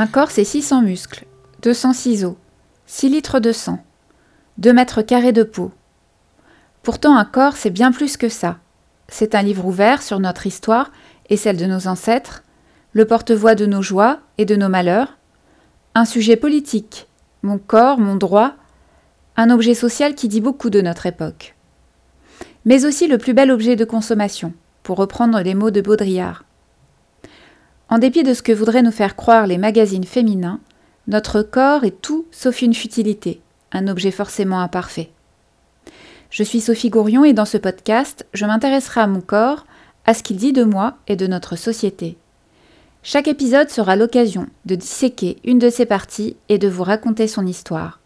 Un corps, c'est 600 muscles, 200 ciseaux, 6 litres de sang, 2 mètres carrés de peau. Pourtant, un corps, c'est bien plus que ça. C'est un livre ouvert sur notre histoire et celle de nos ancêtres, le porte-voix de nos joies et de nos malheurs, un sujet politique, mon corps, mon droit, un objet social qui dit beaucoup de notre époque. Mais aussi le plus bel objet de consommation, pour reprendre les mots de Baudrillard. En dépit de ce que voudraient nous faire croire les magazines féminins, notre corps est tout sauf une futilité, un objet forcément imparfait. Je suis Sophie Gourion et dans ce podcast, je m'intéresserai à mon corps, à ce qu'il dit de moi et de notre société. Chaque épisode sera l'occasion de disséquer une de ses parties et de vous raconter son histoire.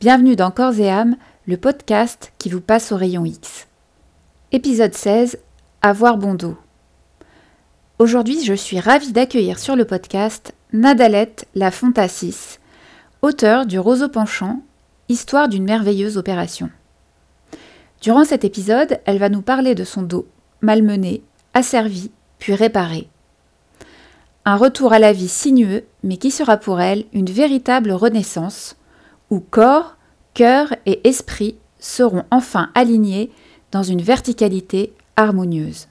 Bienvenue dans Corps et âme, le podcast qui vous passe au rayon X. Épisode 16 Avoir bon dos. Aujourd'hui, je suis ravie d'accueillir sur le podcast Nadalette La Fontassis, auteure du Roseau penchant, Histoire d'une merveilleuse opération. Durant cet épisode, elle va nous parler de son dos, malmené, asservi, puis réparé. Un retour à la vie sinueux, mais qui sera pour elle une véritable renaissance, où corps, cœur et esprit seront enfin alignés dans une verticalité harmonieuse.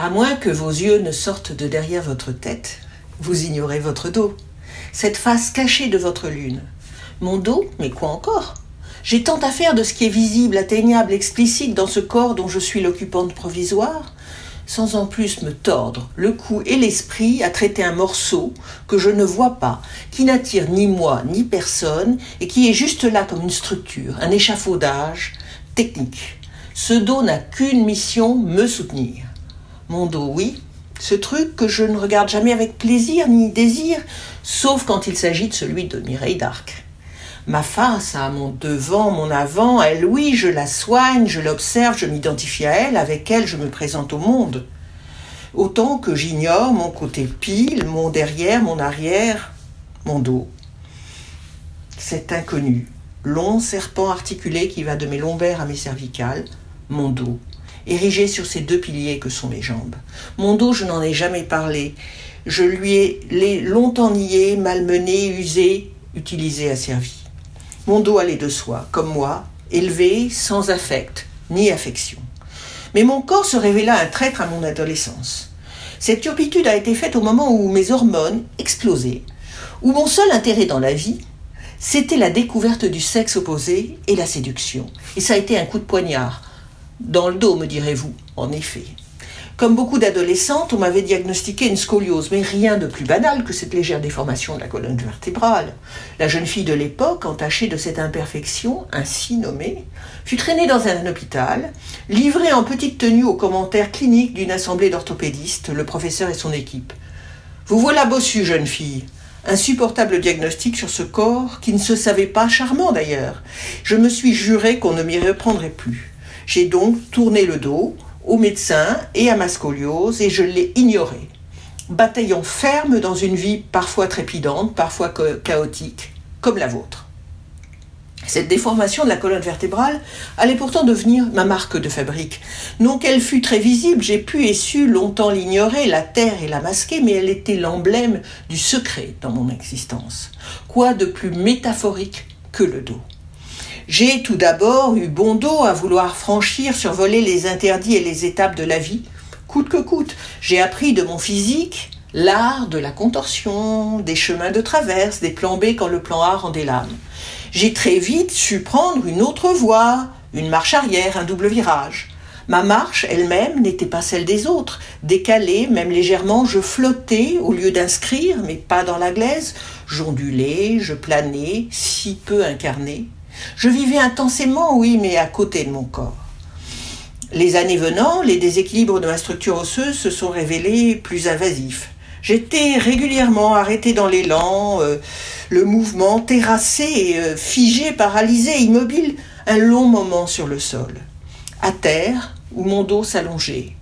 À moins que vos yeux ne sortent de derrière votre tête, vous ignorez votre dos, cette face cachée de votre lune. Mon dos, mais quoi encore? J'ai tant à faire de ce qui est visible, atteignable, explicite dans ce corps dont je suis l'occupante provisoire, sans en plus me tordre le cou et l'esprit à traiter un morceau que je ne vois pas, qui n'attire ni moi ni personne, et qui est juste là comme une structure, un échafaudage technique. Ce dos n'a qu'une mission, me soutenir. Mon dos, oui, ce truc que je ne regarde jamais avec plaisir ni désir, sauf quand il s'agit de celui de Mireille d'Arc. Ma face, à mon devant, mon avant, elle, oui, je la soigne, je l'observe, je m'identifie à elle, avec elle je me présente au monde. Autant que j'ignore mon côté pile, mon derrière, mon arrière, mon dos. Cet inconnu, long serpent articulé qui va de mes lombaires à mes cervicales, mon dos érigé sur ces deux piliers que sont mes jambes. Mon dos, je n'en ai jamais parlé. Je lui ai longtemps nié, malmené, usé, utilisé, asservi. Mon dos allait de soi, comme moi, élevé, sans affect, ni affection. Mais mon corps se révéla un traître à mon adolescence. Cette turpitude a été faite au moment où mes hormones explosaient, où mon seul intérêt dans la vie, c'était la découverte du sexe opposé et la séduction. Et ça a été un coup de poignard, dans le dos, me direz-vous, en effet. Comme beaucoup d'adolescentes, on m'avait diagnostiqué une scoliose, mais rien de plus banal que cette légère déformation de la colonne vertébrale. La jeune fille de l'époque, entachée de cette imperfection, ainsi nommée, fut traînée dans un hôpital, livrée en petite tenue aux commentaires cliniques d'une assemblée d'orthopédistes, le professeur et son équipe. Vous voilà bossu, jeune fille. Insupportable diagnostic sur ce corps qui ne se savait pas charmant d'ailleurs. Je me suis juré qu'on ne m'y reprendrait plus. J'ai donc tourné le dos au médecin et à ma scoliose et je l'ai ignoré, bataillant ferme dans une vie parfois trépidante, parfois chaotique, comme la vôtre. Cette déformation de la colonne vertébrale allait pourtant devenir ma marque de fabrique. Non qu'elle fût très visible, j'ai pu et su longtemps l'ignorer, la taire et la masquer, mais elle était l'emblème du secret dans mon existence. Quoi de plus métaphorique que le dos? J'ai tout d'abord eu bon dos à vouloir franchir, survoler les interdits et les étapes de la vie, coûte que coûte. J'ai appris de mon physique l'art de la contorsion, des chemins de traverse, des plans B quand le plan A rendait l'âme. J'ai très vite su prendre une autre voie, une marche arrière, un double virage. Ma marche elle-même n'était pas celle des autres. Décalée, même légèrement, je flottais au lieu d'inscrire, mais pas dans la glaise. J'ondulais, je planais, si peu incarné. Je vivais intensément, oui, mais à côté de mon corps. Les années venant, les déséquilibres de ma structure osseuse se sont révélés plus invasifs. J'étais régulièrement arrêté dans l'élan, euh, le mouvement terrassé, euh, figé, paralysé, immobile, un long moment sur le sol. À terre, où mon dos s'allongeait,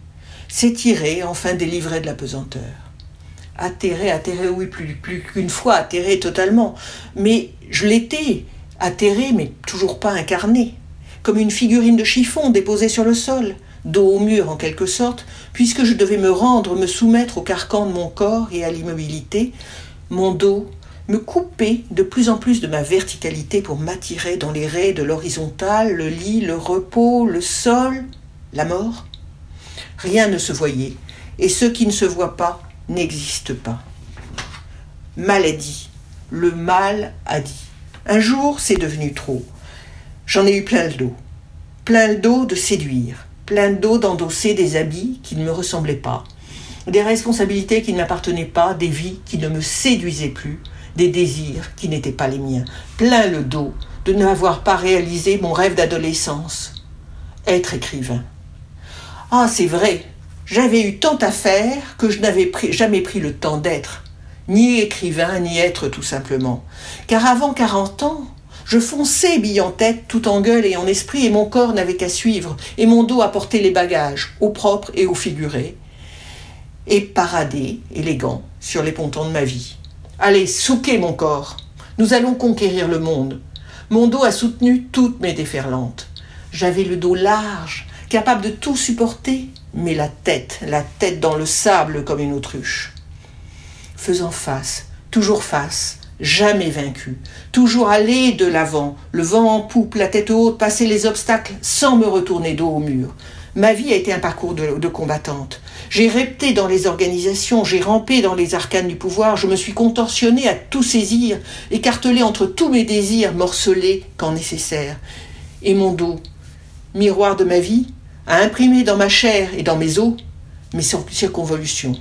s'étirait, enfin délivré de la pesanteur. Atterré, atterré, oui, plus, plus qu'une fois, atterré totalement. Mais je l'étais, atterré mais toujours pas incarné, comme une figurine de chiffon déposée sur le sol, dos au mur en quelque sorte, puisque je devais me rendre, me soumettre au carcan de mon corps et à l'immobilité, mon dos, me couper de plus en plus de ma verticalité pour m'attirer dans les raies de l'horizontale, le lit, le repos, le sol, la mort Rien ne se voyait, et ce qui ne se voit pas n'existe pas. Maladie. Le mal a dit. Un jour, c'est devenu trop. J'en ai eu plein le dos. Plein le dos de séduire. Plein le dos d'endosser des habits qui ne me ressemblaient pas. Des responsabilités qui ne m'appartenaient pas, des vies qui ne me séduisaient plus, des désirs qui n'étaient pas les miens. Plein le dos de n'avoir pas réalisé mon rêve d'adolescence. Être écrivain. Ah, c'est vrai, j'avais eu tant à faire que je n'avais jamais pris le temps d'être, ni écrivain, ni être tout simplement. Car avant quarante ans, je fonçais bille en tête, tout en gueule et en esprit, et mon corps n'avait qu'à suivre, et mon dos à porter les bagages, au propre et au figuré, et parader, élégant, sur les pontons de ma vie. Allez, souquez mon corps. Nous allons conquérir le monde. Mon dos a soutenu toutes mes déferlantes. J'avais le dos large, capable de tout supporter, mais la tête, la tête dans le sable comme une autruche. Faisant face, toujours face, jamais vaincu, toujours aller de l'avant, le vent en poupe, la tête haute, passer les obstacles sans me retourner dos au mur. Ma vie a été un parcours de, combattante. J'ai repté dans les organisations, j'ai rampé dans les arcanes du pouvoir, je me suis contorsionné à tout saisir, écartelé entre tous mes désirs, morcelé quand nécessaire. Et mon dos, miroir de ma vie, a imprimé dans ma chair et dans mes os mes circonvolutions.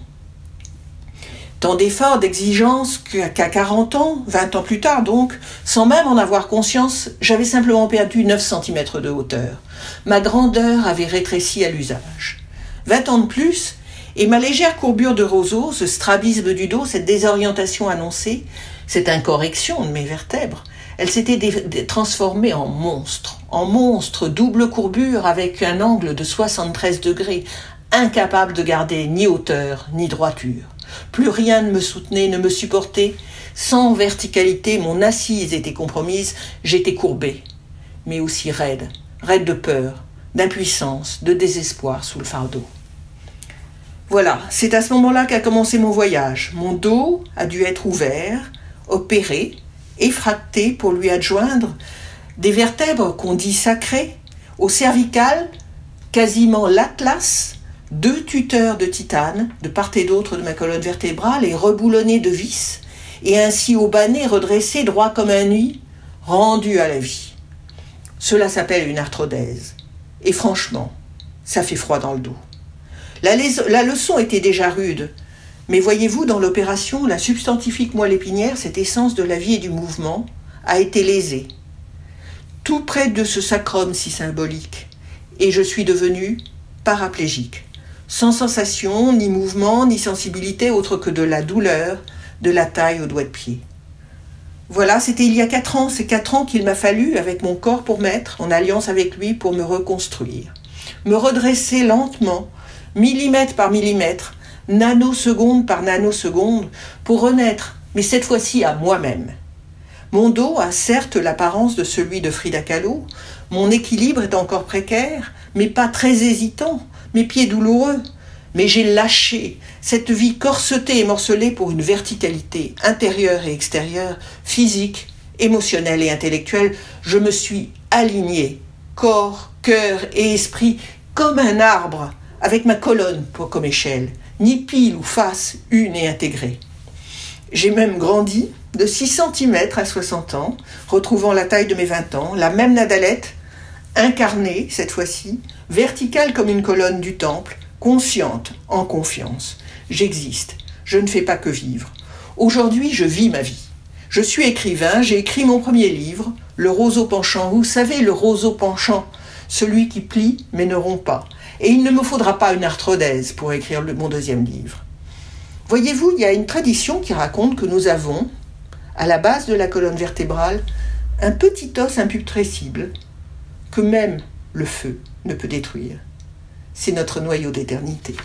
Tant d'efforts, d'exigences qu'à 40 ans, 20 ans plus tard donc, sans même en avoir conscience, j'avais simplement perdu 9 cm de hauteur. Ma grandeur avait rétréci à l'usage. 20 ans de plus, et ma légère courbure de roseau, ce strabisme du dos, cette désorientation annoncée, cette incorrection de mes vertèbres, elle s'était transformée en monstre, en monstre double courbure avec un angle de 73 degrés, incapable de garder ni hauteur ni droiture. Plus rien ne me soutenait, ne me supportait. Sans verticalité, mon assise était compromise, j'étais courbé, mais aussi raide, raide de peur, d'impuissance, de désespoir sous le fardeau. Voilà, c'est à ce moment-là qu'a commencé mon voyage. Mon dos a dû être ouvert, opéré, effracté pour lui adjoindre des vertèbres qu'on dit sacrées, au cervical, quasiment l'atlas, deux tuteurs de titane, de part et d'autre de ma colonne vertébrale, et reboulonnés de vis, et ainsi au banné redressé droit comme un nid, rendu à la vie. Cela s'appelle une arthrodèse. Et franchement, ça fait froid dans le dos. La, la leçon était déjà rude, mais voyez-vous, dans l'opération, la substantifique moelle épinière, cette essence de la vie et du mouvement, a été lésée. Tout près de ce sacrum si symbolique, et je suis devenu paraplégique, sans sensation, ni mouvement, ni sensibilité autre que de la douleur, de la taille aux doigts de pied. Voilà, c'était il y a quatre ans, c'est quatre ans qu'il m'a fallu, avec mon corps pour mettre, en alliance avec lui, pour me reconstruire, me redresser lentement, millimètre par millimètre, nanoseconde par nanoseconde, pour renaître, mais cette fois-ci à moi-même. Mon dos a certes l'apparence de celui de Frida Kahlo, mon équilibre est encore précaire, mais pas très hésitant, mes pieds douloureux, mais j'ai lâché cette vie corsetée et morcelée pour une verticalité intérieure et extérieure, physique, émotionnelle et intellectuelle. Je me suis aligné, corps, cœur et esprit, comme un arbre, avec ma colonne pour comme échelle ni pile ou face une et intégrée. J'ai même grandi de 6 cm à 60 ans, retrouvant la taille de mes 20 ans, la même Nadalette, incarnée cette fois-ci, verticale comme une colonne du temple, consciente, en confiance. J'existe, je ne fais pas que vivre. Aujourd'hui, je vis ma vie. Je suis écrivain, j'ai écrit mon premier livre, Le roseau penchant. Vous savez, le roseau penchant, celui qui plie mais ne rompt pas. Et il ne me faudra pas une arthrodèse pour écrire mon deuxième livre. Voyez-vous, il y a une tradition qui raconte que nous avons, à la base de la colonne vertébrale, un petit os imputrescible que même le feu ne peut détruire. C'est notre noyau d'éternité.